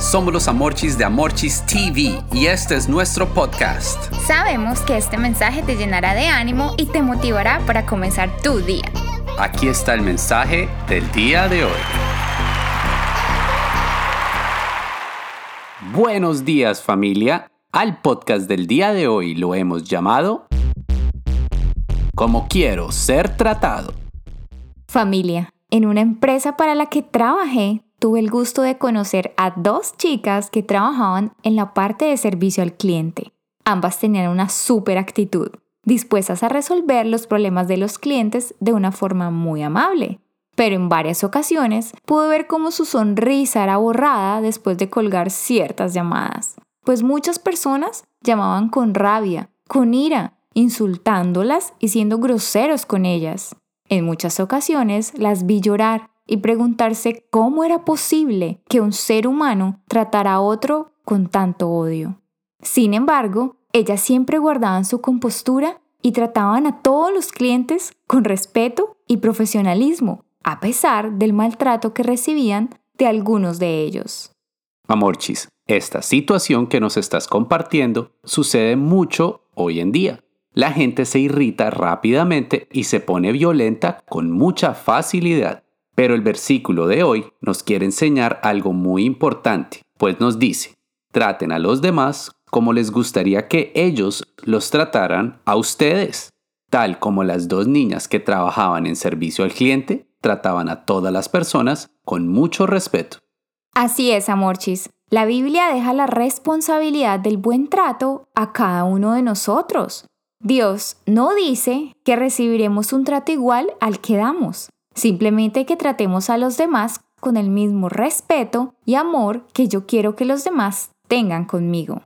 Somos los Amorchis de Amorchis TV y este es nuestro podcast. Sabemos que este mensaje te llenará de ánimo y te motivará para comenzar tu día. Aquí está el mensaje del día de hoy. Buenos días familia. Al podcast del día de hoy lo hemos llamado Como quiero ser tratado. Familia, en una empresa para la que trabajé, tuve el gusto de conocer a dos chicas que trabajaban en la parte de servicio al cliente. Ambas tenían una súper actitud, dispuestas a resolver los problemas de los clientes de una forma muy amable. Pero en varias ocasiones pude ver cómo su sonrisa era borrada después de colgar ciertas llamadas, pues muchas personas llamaban con rabia, con ira, insultándolas y siendo groseros con ellas. En muchas ocasiones las vi llorar y preguntarse cómo era posible que un ser humano tratara a otro con tanto odio. Sin embargo, ellas siempre guardaban su compostura y trataban a todos los clientes con respeto y profesionalismo, a pesar del maltrato que recibían de algunos de ellos. Amorchis, esta situación que nos estás compartiendo sucede mucho hoy en día la gente se irrita rápidamente y se pone violenta con mucha facilidad. Pero el versículo de hoy nos quiere enseñar algo muy importante, pues nos dice, traten a los demás como les gustaría que ellos los trataran a ustedes, tal como las dos niñas que trabajaban en servicio al cliente trataban a todas las personas con mucho respeto. Así es, Amorchis. La Biblia deja la responsabilidad del buen trato a cada uno de nosotros. Dios no dice que recibiremos un trato igual al que damos, simplemente que tratemos a los demás con el mismo respeto y amor que yo quiero que los demás tengan conmigo.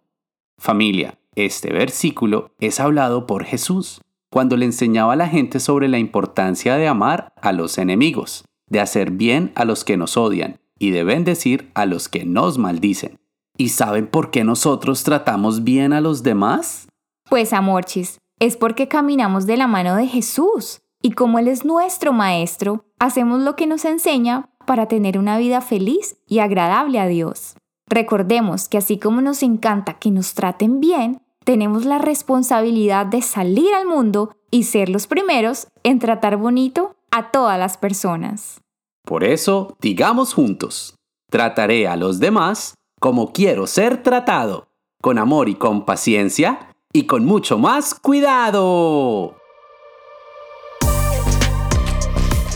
Familia, este versículo es hablado por Jesús cuando le enseñaba a la gente sobre la importancia de amar a los enemigos, de hacer bien a los que nos odian y de bendecir a los que nos maldicen. ¿Y saben por qué nosotros tratamos bien a los demás? Pues amorchis, es porque caminamos de la mano de Jesús y como Él es nuestro Maestro, hacemos lo que nos enseña para tener una vida feliz y agradable a Dios. Recordemos que así como nos encanta que nos traten bien, tenemos la responsabilidad de salir al mundo y ser los primeros en tratar bonito a todas las personas. Por eso, digamos juntos, trataré a los demás como quiero ser tratado, con amor y con paciencia, y con mucho más cuidado.